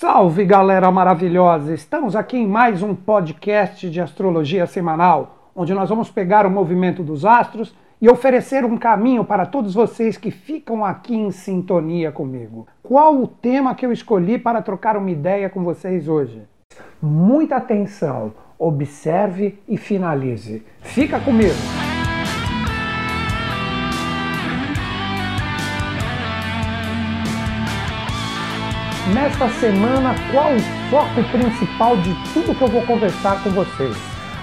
Salve galera maravilhosa! Estamos aqui em mais um podcast de astrologia semanal, onde nós vamos pegar o movimento dos astros e oferecer um caminho para todos vocês que ficam aqui em sintonia comigo. Qual o tema que eu escolhi para trocar uma ideia com vocês hoje? Muita atenção, observe e finalize. Fica comigo! Nesta semana, qual o foco principal de tudo que eu vou conversar com vocês?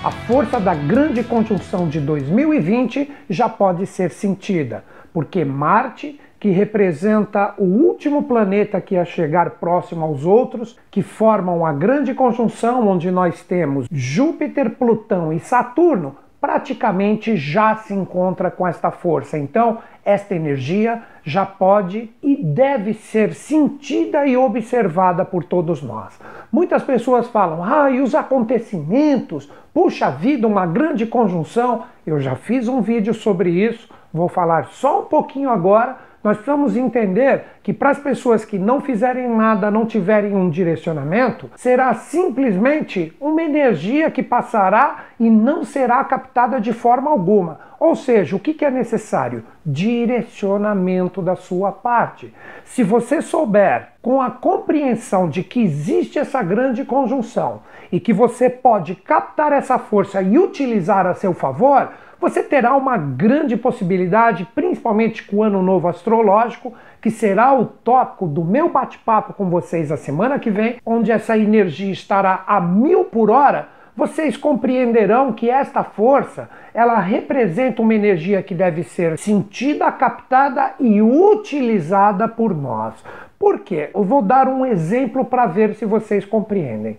A força da grande conjunção de 2020 já pode ser sentida, porque Marte, que representa o último planeta que ia chegar próximo aos outros, que formam a grande conjunção onde nós temos Júpiter, Plutão e Saturno, praticamente já se encontra com esta força. Então, esta energia já pode e deve ser sentida e observada por todos nós. Muitas pessoas falam: "Ah, e os acontecimentos? Puxa vida, uma grande conjunção". Eu já fiz um vídeo sobre isso, vou falar só um pouquinho agora nós precisamos entender que para as pessoas que não fizerem nada, não tiverem um direcionamento, será simplesmente uma energia que passará e não será captada de forma alguma. Ou seja, o que é necessário? Direcionamento da sua parte. Se você souber, com a compreensão de que existe essa grande conjunção e que você pode captar essa força e utilizar a seu favor, você terá uma grande possibilidade, principalmente com o ano novo astrológico, que será o tópico do meu bate-papo com vocês a semana que vem, onde essa energia estará a mil por hora. Vocês compreenderão que esta força, ela representa uma energia que deve ser sentida, captada e utilizada por nós. Por quê? Eu vou dar um exemplo para ver se vocês compreendem.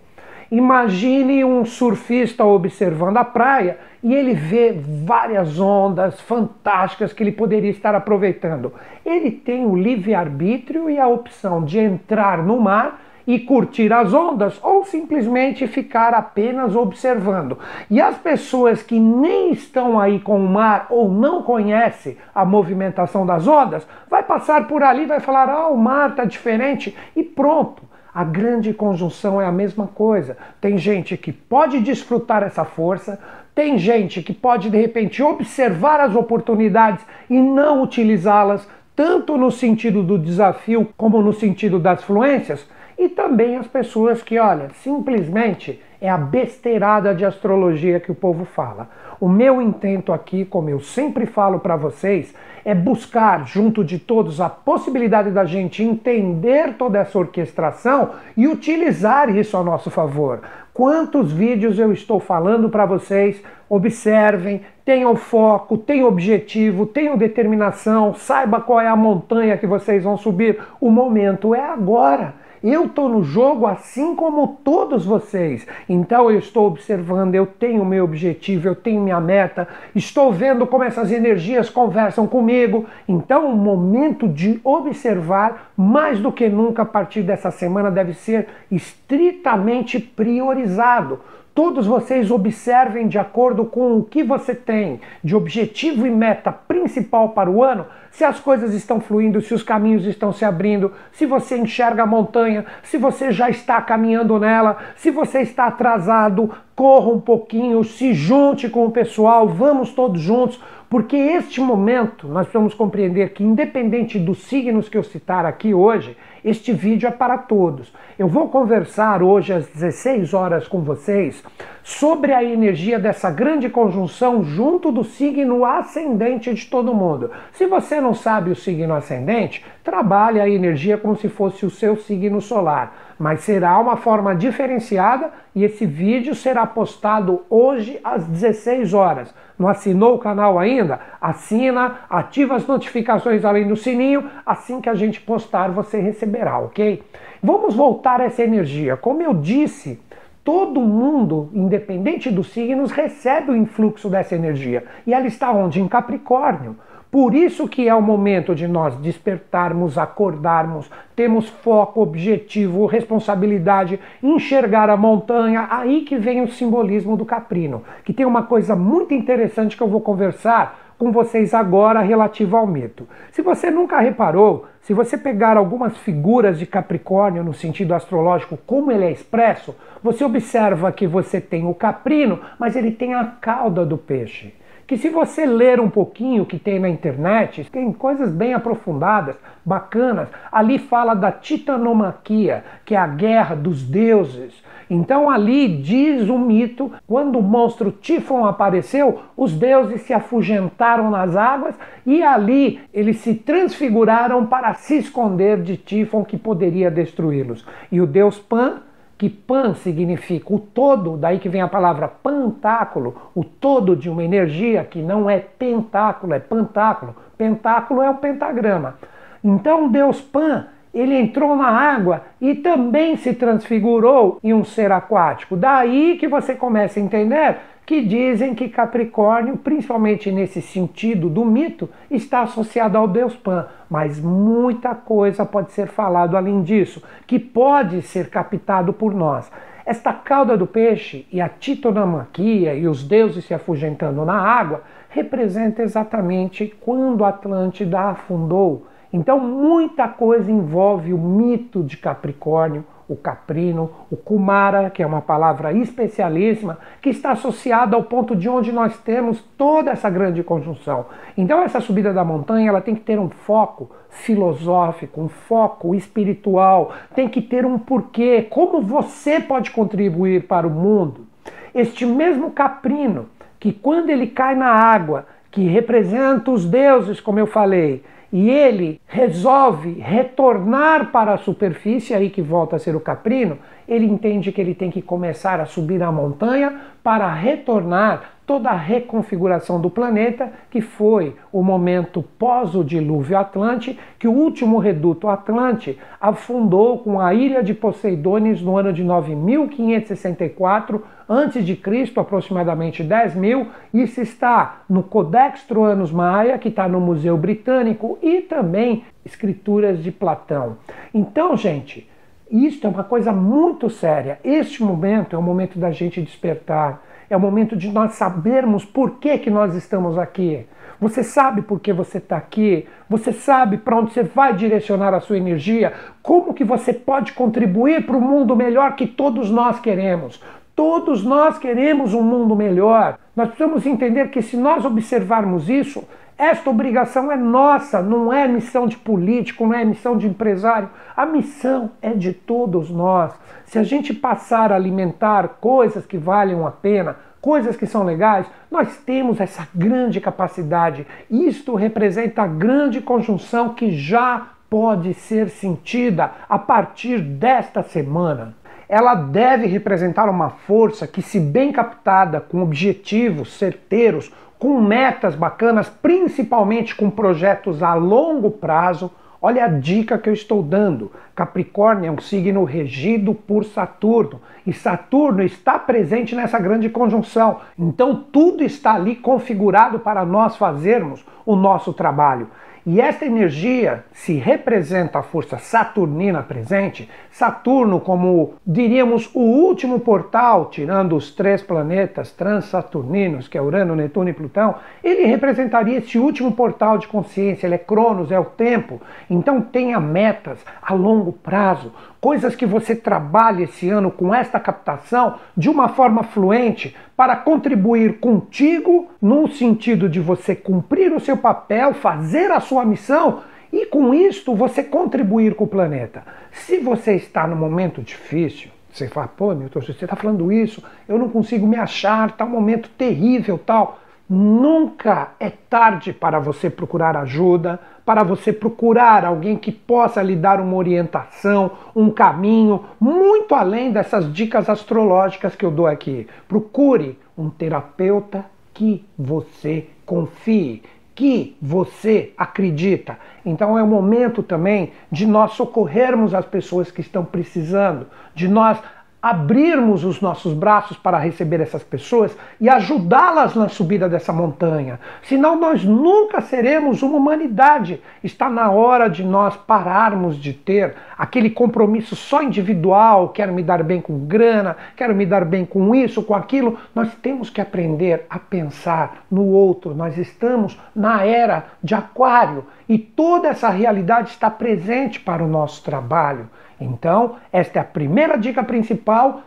Imagine um surfista observando a praia e ele vê várias ondas fantásticas que ele poderia estar aproveitando. Ele tem o livre-arbítrio e a opção de entrar no mar e curtir as ondas ou simplesmente ficar apenas observando. E as pessoas que nem estão aí com o mar ou não conhecem a movimentação das ondas, vai passar por ali, vai falar: "Ah, o mar está diferente" e pronto a grande conjunção é a mesma coisa. Tem gente que pode desfrutar essa força, tem gente que pode de repente observar as oportunidades e não utilizá-las, tanto no sentido do desafio como no sentido das fluências, e também as pessoas que, olha, simplesmente é a besteirada de astrologia que o povo fala. O meu intento aqui, como eu sempre falo para vocês, é buscar junto de todos a possibilidade da gente entender toda essa orquestração e utilizar isso a nosso favor. Quantos vídeos eu estou falando para vocês? Observem, tenham foco, tenham objetivo, tenham determinação, saiba qual é a montanha que vocês vão subir. O momento é agora. Eu estou no jogo assim como todos vocês. Então eu estou observando, eu tenho meu objetivo, eu tenho minha meta, estou vendo como essas energias conversam comigo. Então o momento de observar, mais do que nunca a partir dessa semana, deve ser estritamente priorizado todos vocês observem de acordo com o que você tem de objetivo e meta principal para o ano, se as coisas estão fluindo, se os caminhos estão se abrindo, se você enxerga a montanha, se você já está caminhando nela, se você está atrasado, corra um pouquinho, se junte com o pessoal, vamos todos juntos, porque este momento nós precisamos compreender que, independente dos signos que eu citar aqui hoje, este vídeo é para todos. Eu vou conversar hoje às 16 horas com vocês sobre a energia dessa grande conjunção junto do signo ascendente de todo mundo. Se você não sabe o signo ascendente, trabalhe a energia como se fosse o seu signo solar mas será uma forma diferenciada e esse vídeo será postado hoje às 16 horas. Não assinou o canal ainda? Assina, ativa as notificações além do sininho, assim que a gente postar você receberá, ok? Vamos voltar essa energia. Como eu disse, todo mundo, independente dos signos, recebe o influxo dessa energia. E ela está onde? Em Capricórnio. Por isso que é o momento de nós despertarmos, acordarmos, temos foco, objetivo, responsabilidade, enxergar a montanha. Aí que vem o simbolismo do caprino, que tem uma coisa muito interessante que eu vou conversar com vocês agora relativo ao mito. Se você nunca reparou, se você pegar algumas figuras de Capricórnio no sentido astrológico, como ele é expresso, você observa que você tem o caprino, mas ele tem a cauda do peixe que se você ler um pouquinho que tem na internet, tem coisas bem aprofundadas, bacanas. Ali fala da titanomaquia, que é a guerra dos deuses. Então ali diz o mito, quando o monstro Tifon apareceu, os deuses se afugentaram nas águas e ali eles se transfiguraram para se esconder de Tifon que poderia destruí-los. E o deus Pan que pan significa o todo, daí que vem a palavra pantáculo, o todo de uma energia que não é pentáculo, é pantáculo. Pentáculo é o pentagrama. Então Deus Pan, ele entrou na água e também se transfigurou em um ser aquático. Daí que você começa a entender que dizem que Capricórnio, principalmente nesse sentido do mito, está associado ao deus Pan, mas muita coisa pode ser falado além disso, que pode ser captado por nós. Esta cauda do peixe e a titonomaquia e os deuses se afugentando na água representa exatamente quando a Atlântida afundou. Então muita coisa envolve o mito de Capricórnio, o caprino, o kumara, que é uma palavra especialíssima, que está associada ao ponto de onde nós temos toda essa grande conjunção. Então essa subida da montanha, ela tem que ter um foco filosófico, um foco espiritual, tem que ter um porquê, como você pode contribuir para o mundo. Este mesmo caprino, que quando ele cai na água, que representa os deuses, como eu falei, e ele resolve retornar para a superfície, aí que volta a ser o caprino, ele entende que ele tem que começar a subir a montanha para retornar toda a reconfiguração do planeta, que foi o momento pós o dilúvio Atlante, que o último reduto Atlante afundou com a ilha de Poseidones no ano de 9564 a.C., aproximadamente 10 mil. Isso está no Codex Troanos Maia, que está no Museu Britânico, e também escrituras de Platão. Então, gente, isso é uma coisa muito séria. Este momento é o momento da gente despertar é o momento de nós sabermos por que, que nós estamos aqui. Você sabe por que você está aqui? Você sabe para onde você vai direcionar a sua energia? Como que você pode contribuir para o mundo melhor que todos nós queremos? Todos nós queremos um mundo melhor. Nós precisamos entender que se nós observarmos isso, esta obrigação é nossa, não é missão de político, não é missão de empresário. A missão é de todos nós. Se a gente passar a alimentar coisas que valham a pena, coisas que são legais, nós temos essa grande capacidade. Isto representa a grande conjunção que já pode ser sentida a partir desta semana ela deve representar uma força que, se bem captada, com objetivos certeiros, com metas bacanas, principalmente com projetos a longo prazo. Olha a dica que eu estou dando. Capricórnio é um signo regido por Saturno e Saturno está presente nessa grande conjunção. Então tudo está ali configurado para nós fazermos o nosso trabalho. E esta energia se representa a força saturnina presente, Saturno como, diríamos, o último portal, tirando os três planetas transsaturninos, que é Urano, Netuno e Plutão, ele representaria esse último portal de consciência, ele é Cronos, é o tempo. Então tenha metas a longo prazo, coisas que você trabalhe esse ano com esta captação de uma forma fluente para contribuir contigo no sentido de você cumprir o seu papel, fazer a sua missão e com isto você contribuir com o planeta. Se você está num momento difícil, você fala, pô, Milton, você está falando isso, eu não consigo me achar, está um momento terrível, tal. Nunca é tarde para você procurar ajuda, para você procurar alguém que possa lhe dar uma orientação, um caminho, muito além dessas dicas astrológicas que eu dou aqui. Procure um terapeuta que você confie, que você acredita. Então é o momento também de nós socorrermos as pessoas que estão precisando, de nós abrirmos os nossos braços para receber essas pessoas e ajudá-las na subida dessa montanha. Senão nós nunca seremos uma humanidade. Está na hora de nós pararmos de ter aquele compromisso só individual, quero me dar bem com grana, quero me dar bem com isso, com aquilo. Nós temos que aprender a pensar no outro. Nós estamos na era de aquário e toda essa realidade está presente para o nosso trabalho. Então, esta é a primeira dica principal.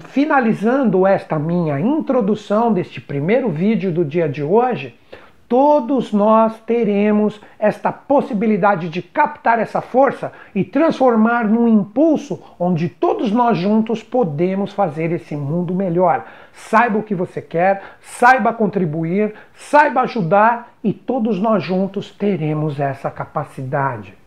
Finalizando esta minha introdução deste primeiro vídeo do dia de hoje, todos nós teremos esta possibilidade de captar essa força e transformar num impulso onde todos nós juntos podemos fazer esse mundo melhor. Saiba o que você quer, saiba contribuir, saiba ajudar e todos nós juntos teremos essa capacidade.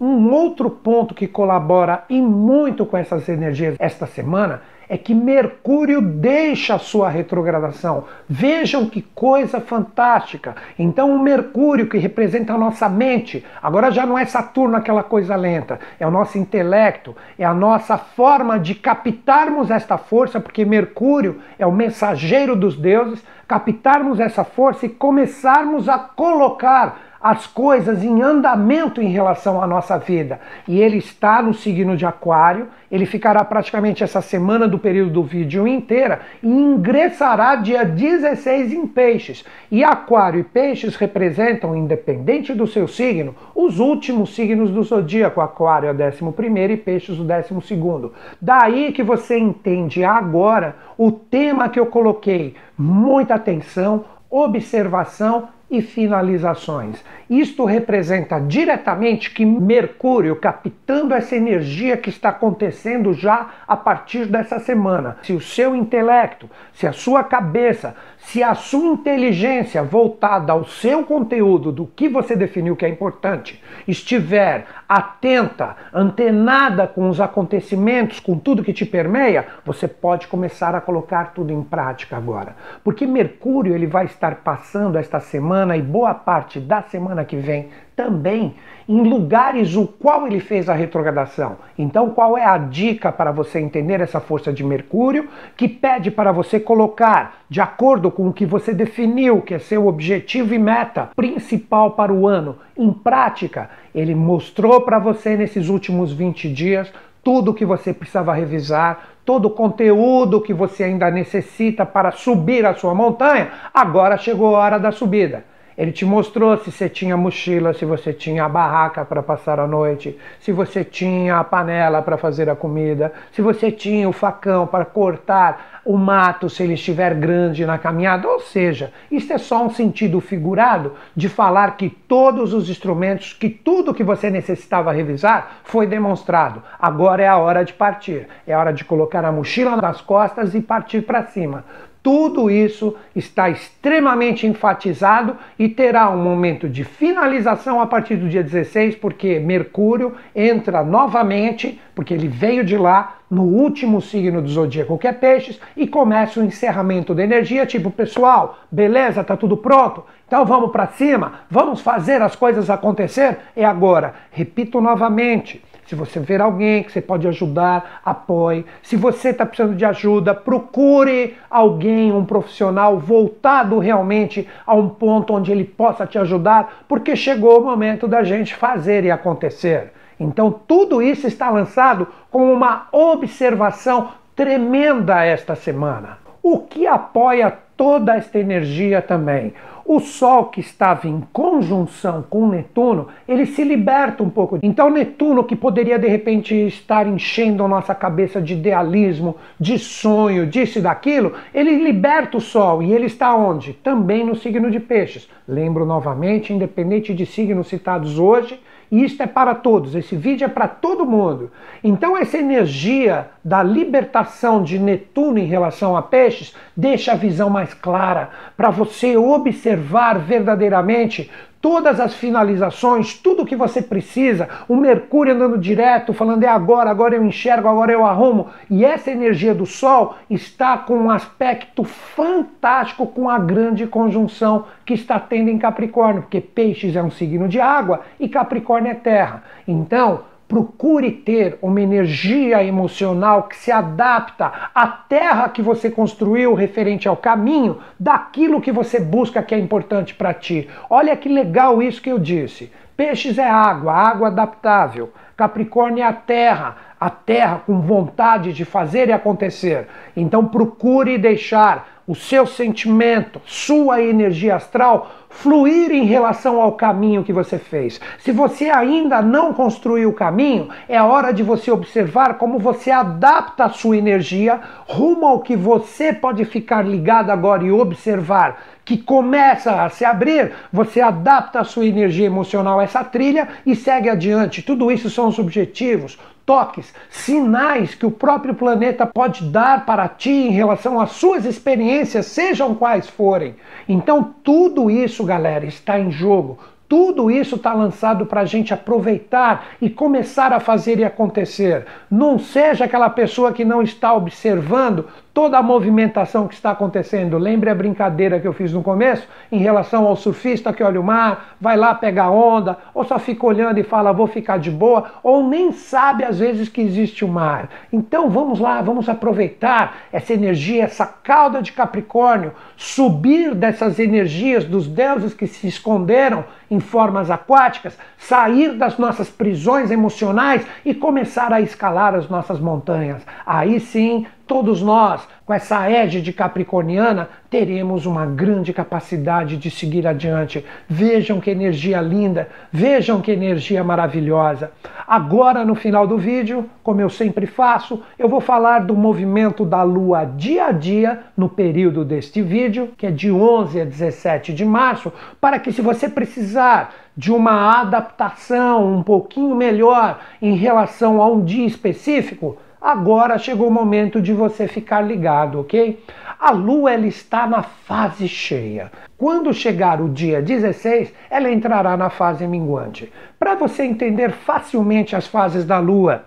Um outro ponto que colabora e muito com essas energias esta semana é que Mercúrio deixa a sua retrogradação. Vejam que coisa fantástica! Então, o Mercúrio, que representa a nossa mente, agora já não é Saturno aquela coisa lenta, é o nosso intelecto, é a nossa forma de captarmos esta força, porque Mercúrio é o mensageiro dos deuses, captarmos essa força e começarmos a colocar as coisas em andamento em relação à nossa vida. E ele está no signo de Aquário, ele ficará praticamente essa semana do período do vídeo inteira e ingressará dia 16 em Peixes. E Aquário e Peixes representam, independente do seu signo, os últimos signos do zodíaco. Aquário é o 11 e Peixes o 12. Daí que você entende agora o tema que eu coloquei. Muita atenção, observação e finalizações. Isto representa diretamente que Mercúrio, captando essa energia que está acontecendo já a partir dessa semana, se o seu intelecto, se a sua cabeça, se a sua inteligência voltada ao seu conteúdo, do que você definiu que é importante, estiver atenta, antenada com os acontecimentos, com tudo que te permeia, você pode começar a colocar tudo em prática agora. Porque Mercúrio ele vai estar passando esta semana e boa parte da semana que vem também em lugares o qual ele fez a retrogradação. Então, qual é a dica para você entender essa força de Mercúrio que pede para você colocar, de acordo com o que você definiu, que é seu objetivo e meta principal para o ano, em prática? Ele mostrou para você nesses últimos 20 dias tudo o que você precisava revisar, todo o conteúdo que você ainda necessita para subir a sua montanha. Agora chegou a hora da subida. Ele te mostrou se você tinha mochila, se você tinha a barraca para passar a noite, se você tinha a panela para fazer a comida, se você tinha o facão para cortar o mato se ele estiver grande na caminhada. Ou seja, isso é só um sentido figurado de falar que todos os instrumentos, que tudo que você necessitava revisar foi demonstrado. Agora é a hora de partir. É hora de colocar a mochila nas costas e partir para cima. Tudo isso está extremamente enfatizado e terá um momento de finalização a partir do dia 16, porque Mercúrio entra novamente, porque ele veio de lá, no último signo do zodíaco, que é Peixes, e começa o encerramento da energia, tipo, pessoal, beleza, tá tudo pronto? Então vamos para cima, vamos fazer as coisas acontecer? É agora. Repito novamente se você ver alguém que você pode ajudar, apoie. Se você está precisando de ajuda, procure alguém, um profissional voltado realmente a um ponto onde ele possa te ajudar, porque chegou o momento da gente fazer e acontecer. Então, tudo isso está lançado com uma observação tremenda esta semana. O que apoia toda esta energia também? O Sol que estava em conjunção com Netuno, ele se liberta um pouco. Então Netuno, que poderia de repente estar enchendo a nossa cabeça de idealismo, de sonho, disso e daquilo, ele liberta o Sol e ele está onde? Também no signo de Peixes. Lembro novamente, independente de signos citados hoje, e isto é para todos, esse vídeo é para todo mundo. Então, essa energia da libertação de Netuno em relação a peixes deixa a visão mais clara para você observar verdadeiramente todas as finalizações, tudo que você precisa, o Mercúrio andando direto, falando é agora, agora eu enxergo, agora eu arrumo. E essa energia do Sol está com um aspecto fantástico com a grande conjunção que está tendo em Capricórnio, porque Peixes é um signo de água e Capricórnio é terra. Então, Procure ter uma energia emocional que se adapta à terra que você construiu referente ao caminho daquilo que você busca que é importante para ti. Olha que legal isso que eu disse. Peixes é água, água adaptável. Capricórnio é a terra, a terra com vontade de fazer e acontecer. Então procure deixar o seu sentimento, sua energia astral fluir em relação ao caminho que você fez. Se você ainda não construiu o caminho, é hora de você observar como você adapta a sua energia rumo ao que você pode ficar ligado agora e observar que começa a se abrir, você adapta a sua energia emocional a essa trilha e segue adiante. Tudo isso são os objetivos, toques, sinais que o próprio planeta pode dar para ti em relação às suas experiências, sejam quais forem. Então, tudo isso, galera, está em jogo. Tudo isso está lançado para a gente aproveitar e começar a fazer e acontecer. Não seja aquela pessoa que não está observando toda a movimentação que está acontecendo. Lembre a brincadeira que eu fiz no começo em relação ao surfista que olha o mar, vai lá pegar onda, ou só fica olhando e fala vou ficar de boa, ou nem sabe às vezes que existe o mar. Então vamos lá, vamos aproveitar essa energia, essa cauda de Capricórnio, subir dessas energias dos deuses que se esconderam em formas aquáticas, sair das nossas prisões emocionais e começar a escalar as nossas montanhas. Aí sim todos nós, com essa égide capricorniana, teremos uma grande capacidade de seguir adiante. Vejam que energia linda, vejam que energia maravilhosa. Agora, no final do vídeo, como eu sempre faço, eu vou falar do movimento da Lua dia a dia no período deste vídeo, que é de 11 a 17 de março, para que se você precisar de uma adaptação um pouquinho melhor em relação a um dia específico, Agora chegou o momento de você ficar ligado, ok? A Lua ela está na fase cheia. Quando chegar o dia 16, ela entrará na fase minguante. Para você entender facilmente as fases da Lua,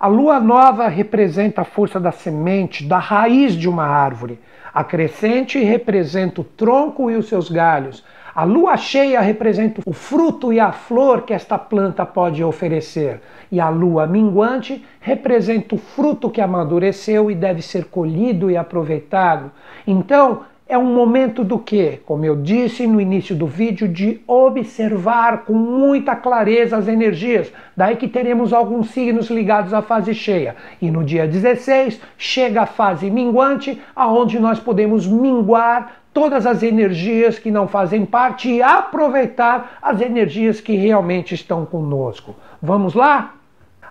a Lua nova representa a força da semente, da raiz de uma árvore. A crescente representa o tronco e os seus galhos. A lua cheia representa o fruto e a flor que esta planta pode oferecer, e a lua minguante representa o fruto que amadureceu e deve ser colhido e aproveitado. Então, é um momento do que, como eu disse no início do vídeo, de observar com muita clareza as energias. Daí que teremos alguns signos ligados à fase cheia. E no dia 16 chega a fase minguante, aonde nós podemos minguar todas as energias que não fazem parte e aproveitar as energias que realmente estão conosco. Vamos lá?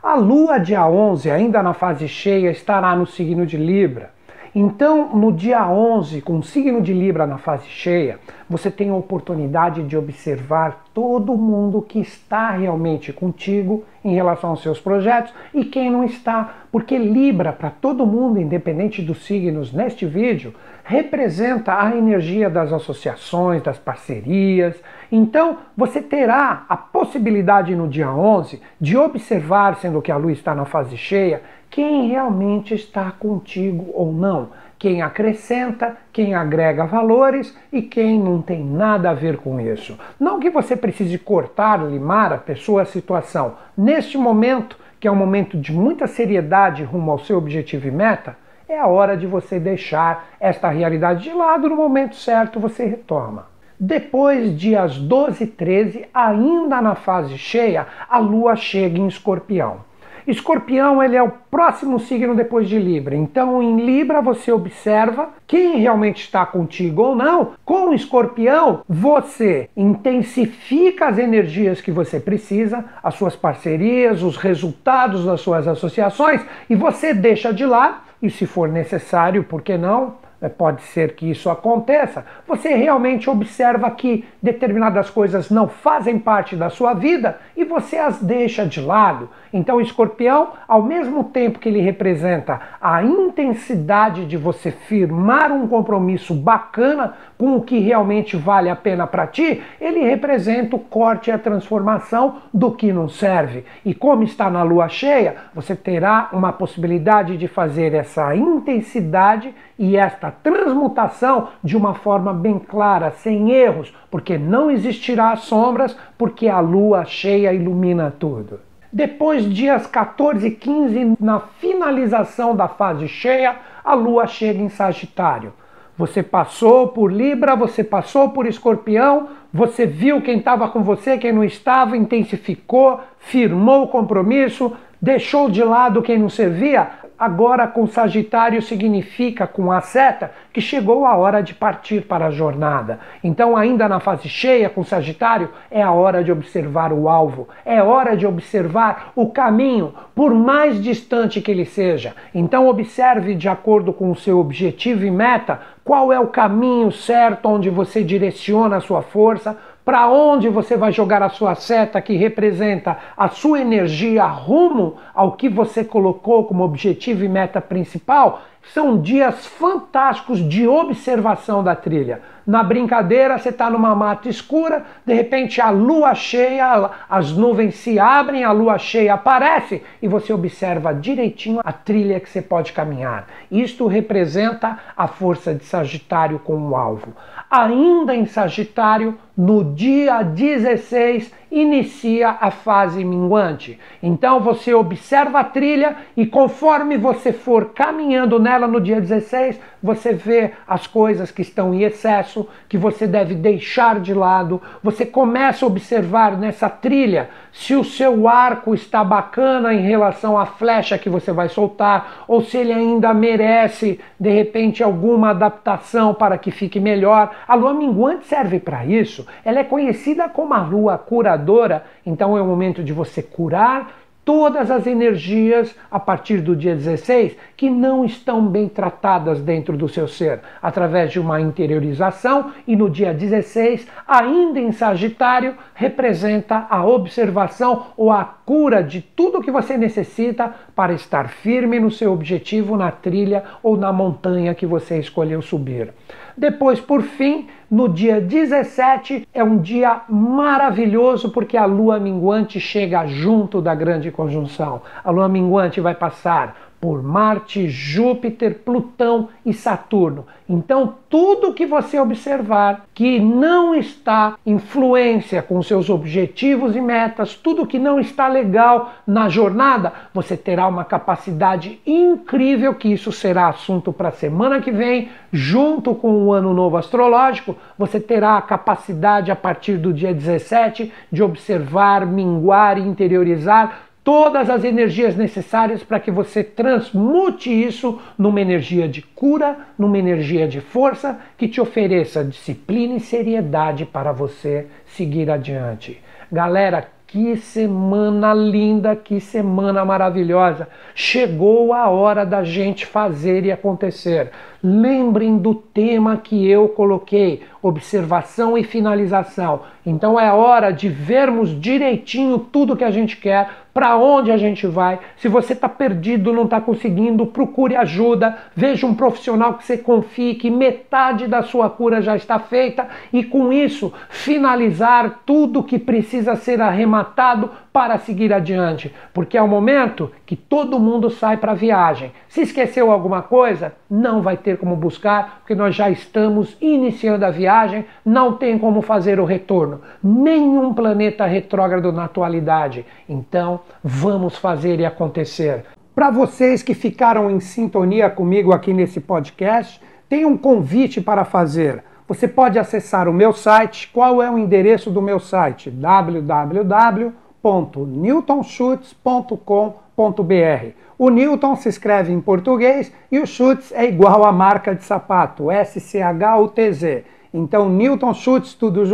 A lua, dia 11, ainda na fase cheia, estará no signo de Libra. Então, no dia 11, com o signo de Libra na fase cheia, você tem a oportunidade de observar todo mundo que está realmente contigo em relação aos seus projetos e quem não está, porque Libra, para todo mundo, independente dos signos neste vídeo, representa a energia das associações, das parcerias. Então, você terá a possibilidade no dia 11 de observar, sendo que a lua está na fase cheia, quem realmente está contigo ou não, quem acrescenta, quem agrega valores e quem não tem nada a ver com isso. Não que você precise cortar, limar a pessoa, a situação. Neste momento, que é um momento de muita seriedade rumo ao seu objetivo e meta, é a hora de você deixar esta realidade de lado, no momento certo você retoma. Depois, dias 12 e 13, ainda na fase cheia, a lua chega em escorpião. Escorpião ele é o próximo signo depois de Libra. Então, em Libra você observa quem realmente está contigo ou não. Com Escorpião, você intensifica as energias que você precisa, as suas parcerias, os resultados das suas associações e você deixa de lado e se for necessário, por que não? É, pode ser que isso aconteça, você realmente observa que determinadas coisas não fazem parte da sua vida e você as deixa de lado. Então, o escorpião, ao mesmo tempo que ele representa a intensidade de você firmar um compromisso bacana com o que realmente vale a pena para ti, ele representa o corte e a transformação do que não serve. E como está na lua cheia, você terá uma possibilidade de fazer essa intensidade e esta transmutação de uma forma bem clara, sem erros, porque não existirá sombras, porque a lua cheia ilumina tudo. Depois, dias 14 e 15, na finalização da fase cheia, a Lua chega em Sagitário. Você passou por Libra, você passou por Escorpião, você viu quem estava com você, quem não estava, intensificou, firmou o compromisso, deixou de lado quem não servia. Agora, com Sagitário, significa com a seta que chegou a hora de partir para a jornada. Então, ainda na fase cheia, com Sagitário, é a hora de observar o alvo, é hora de observar o caminho, por mais distante que ele seja. Então, observe de acordo com o seu objetivo e meta qual é o caminho certo onde você direciona a sua força para onde você vai jogar a sua seta que representa a sua energia rumo ao que você colocou como objetivo e meta principal, são dias fantásticos de observação da trilha. Na brincadeira, você está numa mata escura, de repente a lua cheia, as nuvens se abrem, a lua cheia aparece e você observa direitinho a trilha que você pode caminhar. Isto representa a força de Sagitário com o alvo. Ainda em Sagitário, no dia 16, inicia a fase minguante. Então você observa a trilha e conforme você for caminhando nela no dia 16, você vê as coisas que estão em excesso, que você deve deixar de lado. Você começa a observar nessa trilha se o seu arco está bacana em relação à flecha que você vai soltar, ou se ele ainda merece, de repente, alguma adaptação para que fique melhor. A lua minguante serve para isso. Ela é conhecida como a lua curadora, então é o momento de você curar todas as energias a partir do dia 16 que não estão bem tratadas dentro do seu ser, através de uma interiorização, e no dia 16, ainda em Sagitário, representa a observação ou a cura de tudo que você necessita para estar firme no seu objetivo na trilha ou na montanha que você escolheu subir. Depois, por fim, no dia 17 é um dia maravilhoso porque a lua minguante chega junto da grande conjunção. A lua minguante vai passar por Marte, Júpiter, Plutão e Saturno. Então, tudo que você observar que não está em fluência com seus objetivos e metas, tudo que não está legal na jornada, você terá uma capacidade incrível que isso será assunto para a semana que vem, junto com o ano novo astrológico, você terá a capacidade a partir do dia 17 de observar, minguar e interiorizar todas as energias necessárias para que você transmute isso numa energia de cura, numa energia de força que te ofereça disciplina e seriedade para você seguir adiante. Galera, que semana linda, que semana maravilhosa. Chegou a hora da gente fazer e acontecer. Lembrem do tema que eu coloquei: observação e finalização. Então é hora de vermos direitinho tudo que a gente quer, para onde a gente vai. Se você está perdido, não está conseguindo, procure ajuda. Veja um profissional que você confie, que metade da sua cura já está feita e com isso finalizar tudo que precisa ser arrematado para seguir adiante, porque é o momento que todo mundo sai para a viagem. Se esqueceu alguma coisa, não vai ter como buscar, porque nós já estamos iniciando a viagem, não tem como fazer o retorno. Nenhum planeta retrógrado na atualidade. Então, vamos fazer e acontecer. Para vocês que ficaram em sintonia comigo aqui nesse podcast, tem um convite para fazer. Você pode acessar o meu site. Qual é o endereço do meu site? www www.newtonschutz.com.br. O Newton se escreve em português e o Schutz é igual à marca de sapato, S-C-H-U-T-Z. Então, Newton Schutz, tudo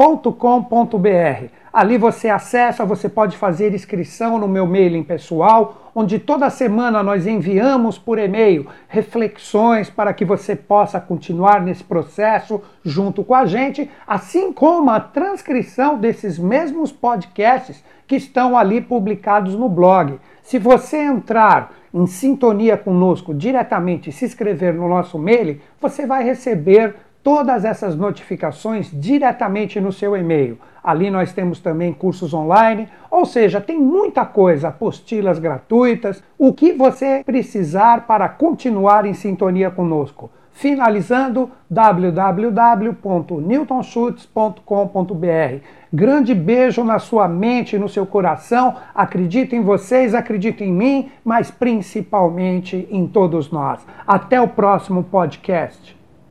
junto.com.br. Ali você acessa, você pode fazer inscrição no meu mailing pessoal, onde toda semana nós enviamos por e-mail reflexões para que você possa continuar nesse processo junto com a gente, assim como a transcrição desses mesmos podcasts que estão ali publicados no blog. Se você entrar em sintonia conosco diretamente e se inscrever no nosso mail, você vai receber todas essas notificações diretamente no seu e-mail. Ali nós temos também cursos online, ou seja, tem muita coisa, apostilas gratuitas, o que você precisar para continuar em sintonia conosco. Finalizando, www.newtonschutz.com.br. Grande beijo na sua mente no seu coração. Acredito em vocês, acredito em mim, mas principalmente em todos nós. Até o próximo podcast.